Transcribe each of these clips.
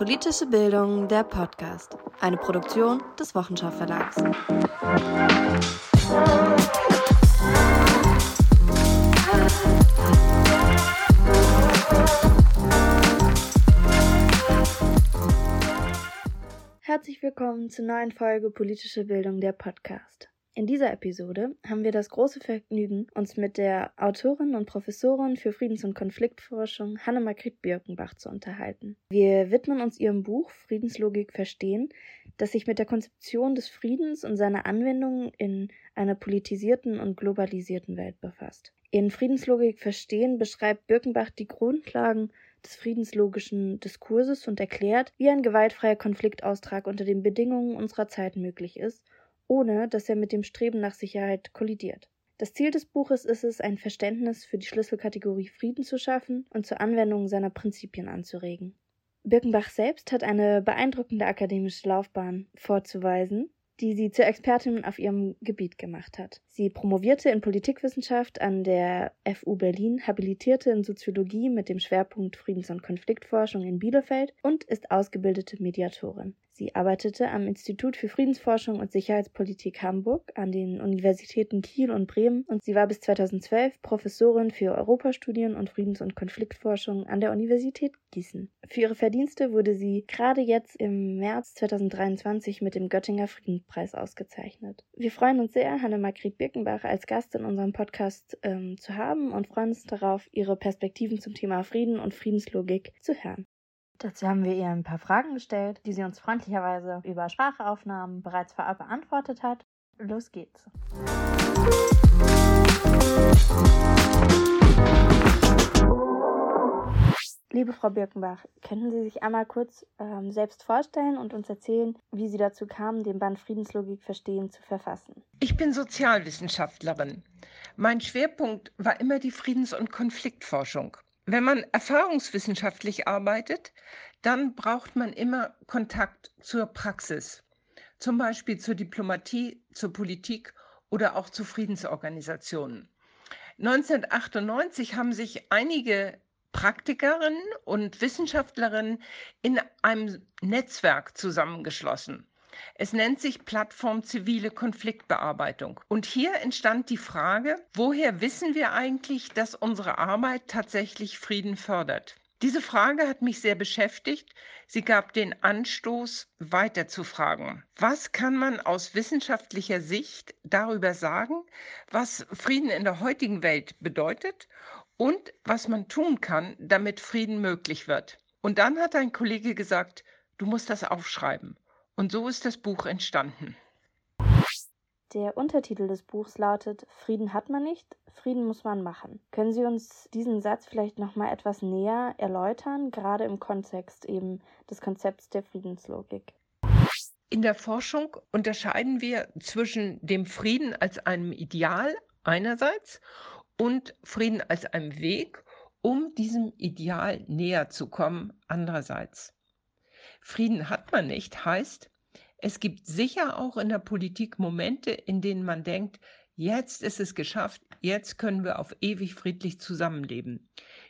Politische Bildung, der Podcast. Eine Produktion des Wochenschau Verlags. Herzlich willkommen zur neuen Folge Politische Bildung, der Podcast. In dieser Episode haben wir das große Vergnügen, uns mit der Autorin und Professorin für Friedens- und Konfliktforschung Hanne-Margrit Birkenbach zu unterhalten. Wir widmen uns ihrem Buch Friedenslogik verstehen, das sich mit der Konzeption des Friedens und seiner Anwendung in einer politisierten und globalisierten Welt befasst. In Friedenslogik verstehen beschreibt Birkenbach die Grundlagen des friedenslogischen Diskurses und erklärt, wie ein gewaltfreier Konfliktaustrag unter den Bedingungen unserer Zeit möglich ist ohne dass er mit dem Streben nach Sicherheit kollidiert. Das Ziel des Buches ist es, ein Verständnis für die Schlüsselkategorie Frieden zu schaffen und zur Anwendung seiner Prinzipien anzuregen. Birkenbach selbst hat eine beeindruckende akademische Laufbahn vorzuweisen, die sie zur Expertin auf ihrem Gebiet gemacht hat. Sie promovierte in Politikwissenschaft an der FU Berlin, habilitierte in Soziologie mit dem Schwerpunkt Friedens- und Konfliktforschung in Bielefeld und ist ausgebildete Mediatorin. Sie arbeitete am Institut für Friedensforschung und Sicherheitspolitik Hamburg, an den Universitäten Kiel und Bremen und sie war bis 2012 Professorin für Europastudien und Friedens- und Konfliktforschung an der Universität Gießen. Für ihre Verdienste wurde sie gerade jetzt im März 2023 mit dem Göttinger Friedenspreis ausgezeichnet. Wir freuen uns sehr, Hanne-Margret Birkenbach als Gast in unserem Podcast ähm, zu haben und freuen uns darauf, ihre Perspektiven zum Thema Frieden und Friedenslogik zu hören. Dazu haben wir ihr ein paar Fragen gestellt, die sie uns freundlicherweise über Sprachaufnahmen bereits vorab beantwortet hat. Los geht's. Liebe Frau Birkenbach, könnten Sie sich einmal kurz ähm, selbst vorstellen und uns erzählen, wie Sie dazu kamen, den Band Friedenslogik verstehen zu verfassen? Ich bin Sozialwissenschaftlerin. Mein Schwerpunkt war immer die Friedens- und Konfliktforschung. Wenn man erfahrungswissenschaftlich arbeitet, dann braucht man immer Kontakt zur Praxis, zum Beispiel zur Diplomatie, zur Politik oder auch zu Friedensorganisationen. 1998 haben sich einige Praktikerinnen und Wissenschaftlerinnen in einem Netzwerk zusammengeschlossen. Es nennt sich Plattform zivile Konfliktbearbeitung. Und hier entstand die Frage, woher wissen wir eigentlich, dass unsere Arbeit tatsächlich Frieden fördert? Diese Frage hat mich sehr beschäftigt. Sie gab den Anstoß, weiter zu fragen. Was kann man aus wissenschaftlicher Sicht darüber sagen, was Frieden in der heutigen Welt bedeutet und was man tun kann, damit Frieden möglich wird? Und dann hat ein Kollege gesagt, du musst das aufschreiben. Und so ist das Buch entstanden. Der Untertitel des Buchs lautet Frieden hat man nicht, Frieden muss man machen. Können Sie uns diesen Satz vielleicht noch mal etwas näher erläutern, gerade im Kontext eben des Konzepts der Friedenslogik? In der Forschung unterscheiden wir zwischen dem Frieden als einem Ideal einerseits und Frieden als einem Weg, um diesem Ideal näher zu kommen andererseits. Frieden hat man nicht heißt, es gibt sicher auch in der Politik Momente, in denen man denkt, jetzt ist es geschafft, jetzt können wir auf ewig friedlich zusammenleben.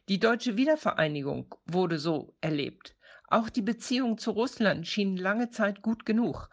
Die deutsche Wiedervereinigung wurde so erlebt. Auch die Beziehungen zu Russland schienen lange Zeit gut genug.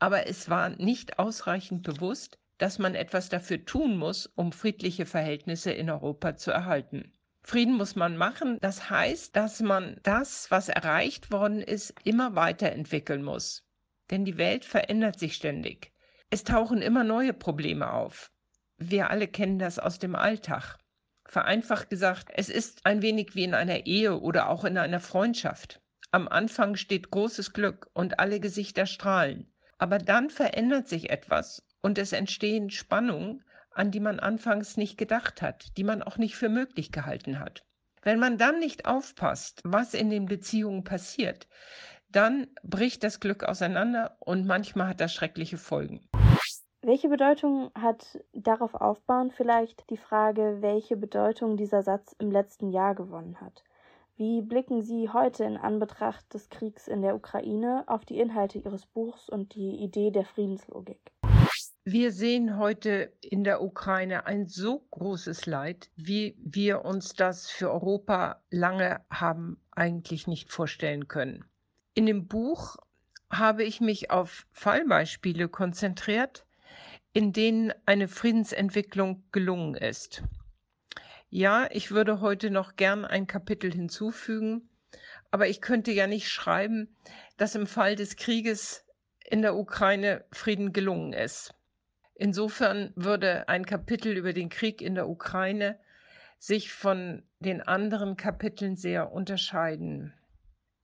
Aber es war nicht ausreichend bewusst, dass man etwas dafür tun muss, um friedliche Verhältnisse in Europa zu erhalten. Frieden muss man machen. Das heißt, dass man das, was erreicht worden ist, immer weiterentwickeln muss. Denn die Welt verändert sich ständig. Es tauchen immer neue Probleme auf. Wir alle kennen das aus dem Alltag. Vereinfacht gesagt, es ist ein wenig wie in einer Ehe oder auch in einer Freundschaft. Am Anfang steht großes Glück und alle Gesichter strahlen. Aber dann verändert sich etwas und es entstehen Spannungen, an die man anfangs nicht gedacht hat, die man auch nicht für möglich gehalten hat. Wenn man dann nicht aufpasst, was in den Beziehungen passiert, dann bricht das Glück auseinander und manchmal hat das schreckliche Folgen. Welche Bedeutung hat darauf aufbauend vielleicht die Frage, welche Bedeutung dieser Satz im letzten Jahr gewonnen hat? Wie blicken Sie heute in Anbetracht des Kriegs in der Ukraine auf die Inhalte Ihres Buchs und die Idee der Friedenslogik? Wir sehen heute in der Ukraine ein so großes Leid, wie wir uns das für Europa lange haben eigentlich nicht vorstellen können. In dem Buch habe ich mich auf Fallbeispiele konzentriert, in denen eine Friedensentwicklung gelungen ist. Ja, ich würde heute noch gern ein Kapitel hinzufügen, aber ich könnte ja nicht schreiben, dass im Fall des Krieges in der Ukraine Frieden gelungen ist. Insofern würde ein Kapitel über den Krieg in der Ukraine sich von den anderen Kapiteln sehr unterscheiden.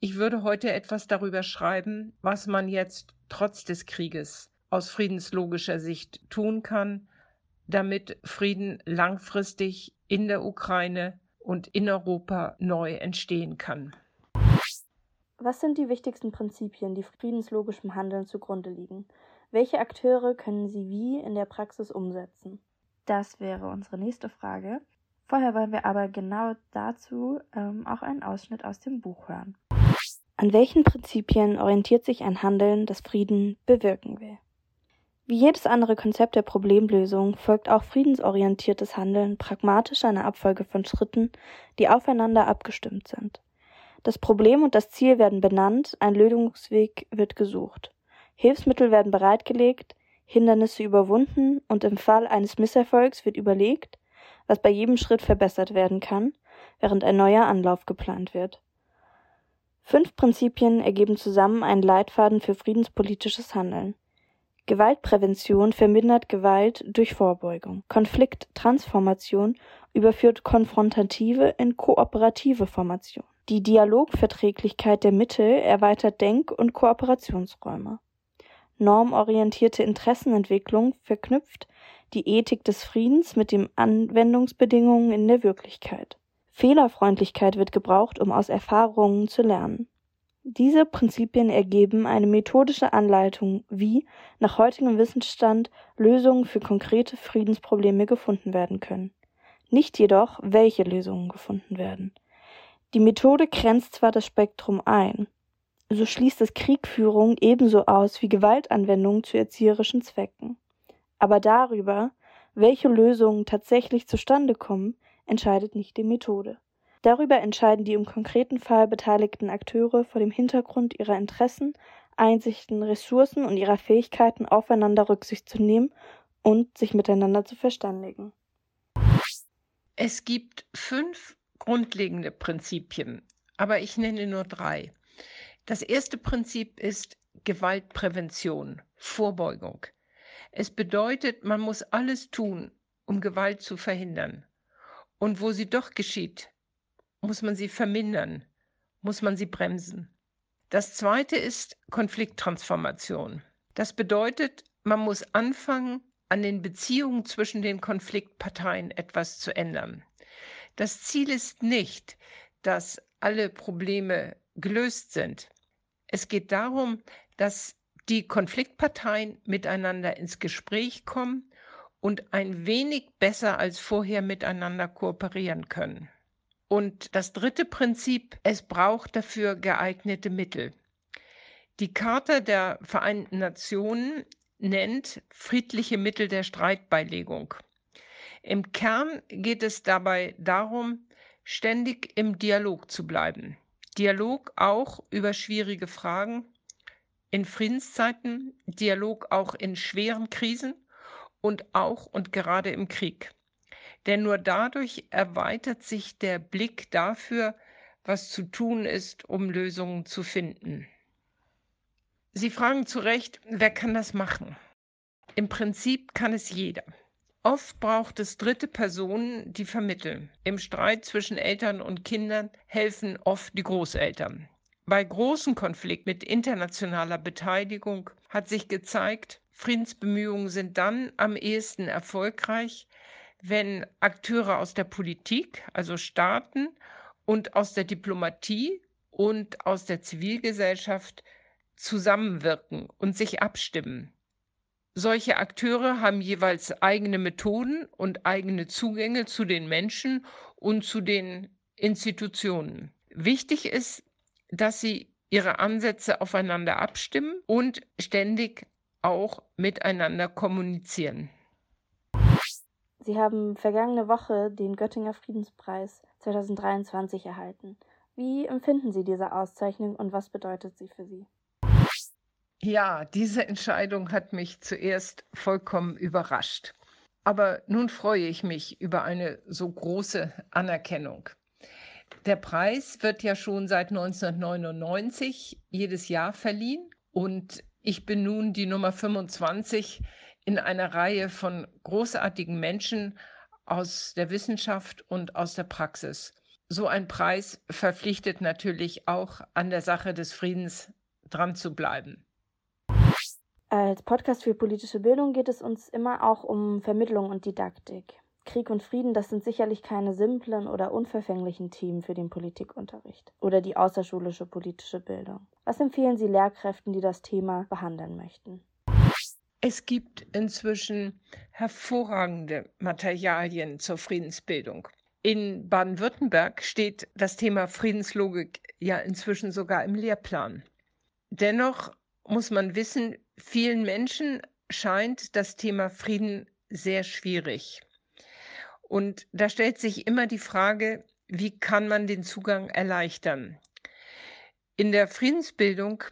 Ich würde heute etwas darüber schreiben, was man jetzt trotz des Krieges aus friedenslogischer Sicht tun kann, damit Frieden langfristig in der Ukraine und in Europa neu entstehen kann. Was sind die wichtigsten Prinzipien, die friedenslogischem Handeln zugrunde liegen? Welche Akteure können sie wie in der Praxis umsetzen? Das wäre unsere nächste Frage. Vorher wollen wir aber genau dazu ähm, auch einen Ausschnitt aus dem Buch hören. An welchen Prinzipien orientiert sich ein Handeln, das Frieden bewirken will? Wie jedes andere Konzept der Problemlösung folgt auch friedensorientiertes Handeln pragmatisch einer Abfolge von Schritten, die aufeinander abgestimmt sind. Das Problem und das Ziel werden benannt, ein Lösungsweg wird gesucht. Hilfsmittel werden bereitgelegt, Hindernisse überwunden und im Fall eines Misserfolgs wird überlegt, was bei jedem Schritt verbessert werden kann, während ein neuer Anlauf geplant wird. Fünf Prinzipien ergeben zusammen einen Leitfaden für friedenspolitisches Handeln. Gewaltprävention vermindert Gewalt durch Vorbeugung. Konflikttransformation überführt konfrontative in kooperative Formation. Die Dialogverträglichkeit der Mittel erweitert Denk- und Kooperationsräume. Normorientierte Interessenentwicklung verknüpft die Ethik des Friedens mit den Anwendungsbedingungen in der Wirklichkeit. Fehlerfreundlichkeit wird gebraucht, um aus Erfahrungen zu lernen. Diese Prinzipien ergeben eine methodische Anleitung, wie nach heutigem Wissensstand Lösungen für konkrete Friedensprobleme gefunden werden können. Nicht jedoch, welche Lösungen gefunden werden. Die Methode grenzt zwar das Spektrum ein, so schließt es Kriegführung ebenso aus wie Gewaltanwendung zu erzieherischen Zwecken. Aber darüber, welche Lösungen tatsächlich zustande kommen, entscheidet nicht die Methode. Darüber entscheiden die im konkreten Fall beteiligten Akteure vor dem Hintergrund ihrer Interessen, Einsichten, Ressourcen und ihrer Fähigkeiten aufeinander Rücksicht zu nehmen und sich miteinander zu verständigen. Es gibt fünf grundlegende Prinzipien, aber ich nenne nur drei. Das erste Prinzip ist Gewaltprävention, Vorbeugung. Es bedeutet, man muss alles tun, um Gewalt zu verhindern. Und wo sie doch geschieht, muss man sie vermindern, muss man sie bremsen. Das zweite ist Konflikttransformation. Das bedeutet, man muss anfangen, an den Beziehungen zwischen den Konfliktparteien etwas zu ändern. Das Ziel ist nicht, dass alle Probleme gelöst sind. Es geht darum, dass die Konfliktparteien miteinander ins Gespräch kommen und ein wenig besser als vorher miteinander kooperieren können. Und das dritte Prinzip, es braucht dafür geeignete Mittel. Die Charta der Vereinten Nationen nennt friedliche Mittel der Streitbeilegung. Im Kern geht es dabei darum, ständig im Dialog zu bleiben. Dialog auch über schwierige Fragen in Friedenszeiten, Dialog auch in schweren Krisen und auch und gerade im Krieg. Denn nur dadurch erweitert sich der Blick dafür, was zu tun ist, um Lösungen zu finden. Sie fragen zu Recht, wer kann das machen? Im Prinzip kann es jeder. Oft braucht es dritte Personen, die vermitteln. Im Streit zwischen Eltern und Kindern helfen oft die Großeltern. Bei großen Konflikten mit internationaler Beteiligung hat sich gezeigt, Friedensbemühungen sind dann am ehesten erfolgreich, wenn Akteure aus der Politik, also Staaten und aus der Diplomatie und aus der Zivilgesellschaft zusammenwirken und sich abstimmen. Solche Akteure haben jeweils eigene Methoden und eigene Zugänge zu den Menschen und zu den Institutionen. Wichtig ist, dass sie ihre Ansätze aufeinander abstimmen und ständig auch miteinander kommunizieren. Sie haben vergangene Woche den Göttinger Friedenspreis 2023 erhalten. Wie empfinden Sie diese Auszeichnung und was bedeutet sie für Sie? Ja, diese Entscheidung hat mich zuerst vollkommen überrascht. Aber nun freue ich mich über eine so große Anerkennung. Der Preis wird ja schon seit 1999 jedes Jahr verliehen und ich bin nun die Nummer 25 in einer Reihe von großartigen Menschen aus der Wissenschaft und aus der Praxis. So ein Preis verpflichtet natürlich auch an der Sache des Friedens dran zu bleiben. Als Podcast für politische Bildung geht es uns immer auch um Vermittlung und Didaktik. Krieg und Frieden, das sind sicherlich keine simplen oder unverfänglichen Themen für den Politikunterricht oder die außerschulische politische Bildung. Was empfehlen Sie Lehrkräften, die das Thema behandeln möchten? Es gibt inzwischen hervorragende Materialien zur Friedensbildung. In Baden-Württemberg steht das Thema Friedenslogik ja inzwischen sogar im Lehrplan. Dennoch muss man wissen, vielen Menschen scheint das Thema Frieden sehr schwierig. Und da stellt sich immer die Frage, wie kann man den Zugang erleichtern? In der Friedensbildung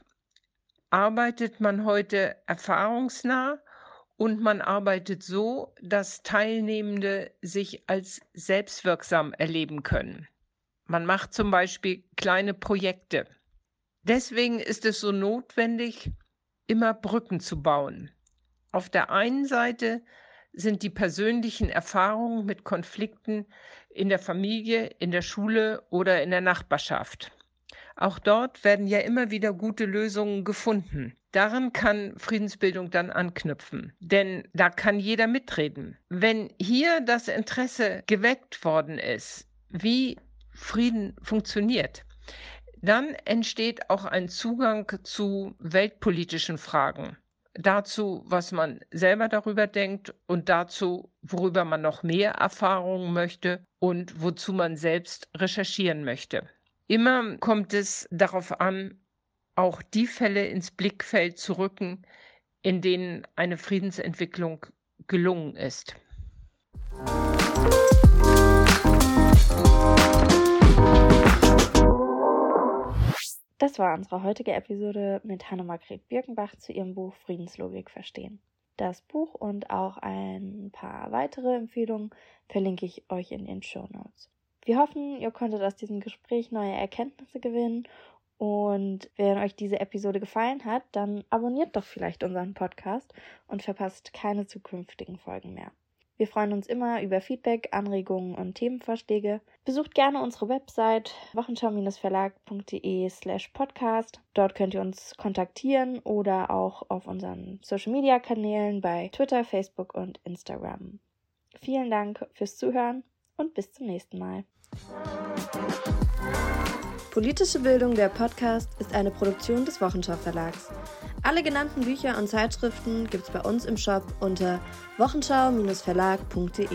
arbeitet man heute erfahrungsnah und man arbeitet so, dass Teilnehmende sich als selbstwirksam erleben können. Man macht zum Beispiel kleine Projekte. Deswegen ist es so notwendig, immer Brücken zu bauen. Auf der einen Seite sind die persönlichen Erfahrungen mit Konflikten in der Familie, in der Schule oder in der Nachbarschaft. Auch dort werden ja immer wieder gute Lösungen gefunden. Daran kann Friedensbildung dann anknüpfen, denn da kann jeder mitreden. Wenn hier das Interesse geweckt worden ist, wie Frieden funktioniert, dann entsteht auch ein Zugang zu weltpolitischen Fragen. Dazu, was man selber darüber denkt und dazu, worüber man noch mehr Erfahrungen möchte und wozu man selbst recherchieren möchte. Immer kommt es darauf an, auch die Fälle ins Blickfeld zu rücken, in denen eine Friedensentwicklung gelungen ist. Das war unsere heutige Episode mit Hanne-Margret Birkenbach zu ihrem Buch Friedenslogik verstehen. Das Buch und auch ein paar weitere Empfehlungen verlinke ich euch in den Show Notes. Wir hoffen, ihr konntet aus diesem Gespräch neue Erkenntnisse gewinnen und wenn euch diese Episode gefallen hat, dann abonniert doch vielleicht unseren Podcast und verpasst keine zukünftigen Folgen mehr. Wir freuen uns immer über Feedback, Anregungen und Themenvorschläge. Besucht gerne unsere Website wochenschau-verlag.de slash podcast. Dort könnt ihr uns kontaktieren oder auch auf unseren Social-Media-Kanälen bei Twitter, Facebook und Instagram. Vielen Dank fürs Zuhören und bis zum nächsten Mal. Politische Bildung, der Podcast, ist eine Produktion des Wochenschau Verlags. Alle genannten Bücher und Zeitschriften gibt's bei uns im Shop unter wochenschau-verlag.de.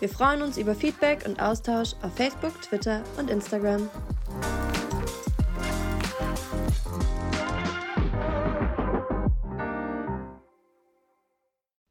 Wir freuen uns über Feedback und Austausch auf Facebook, Twitter und Instagram.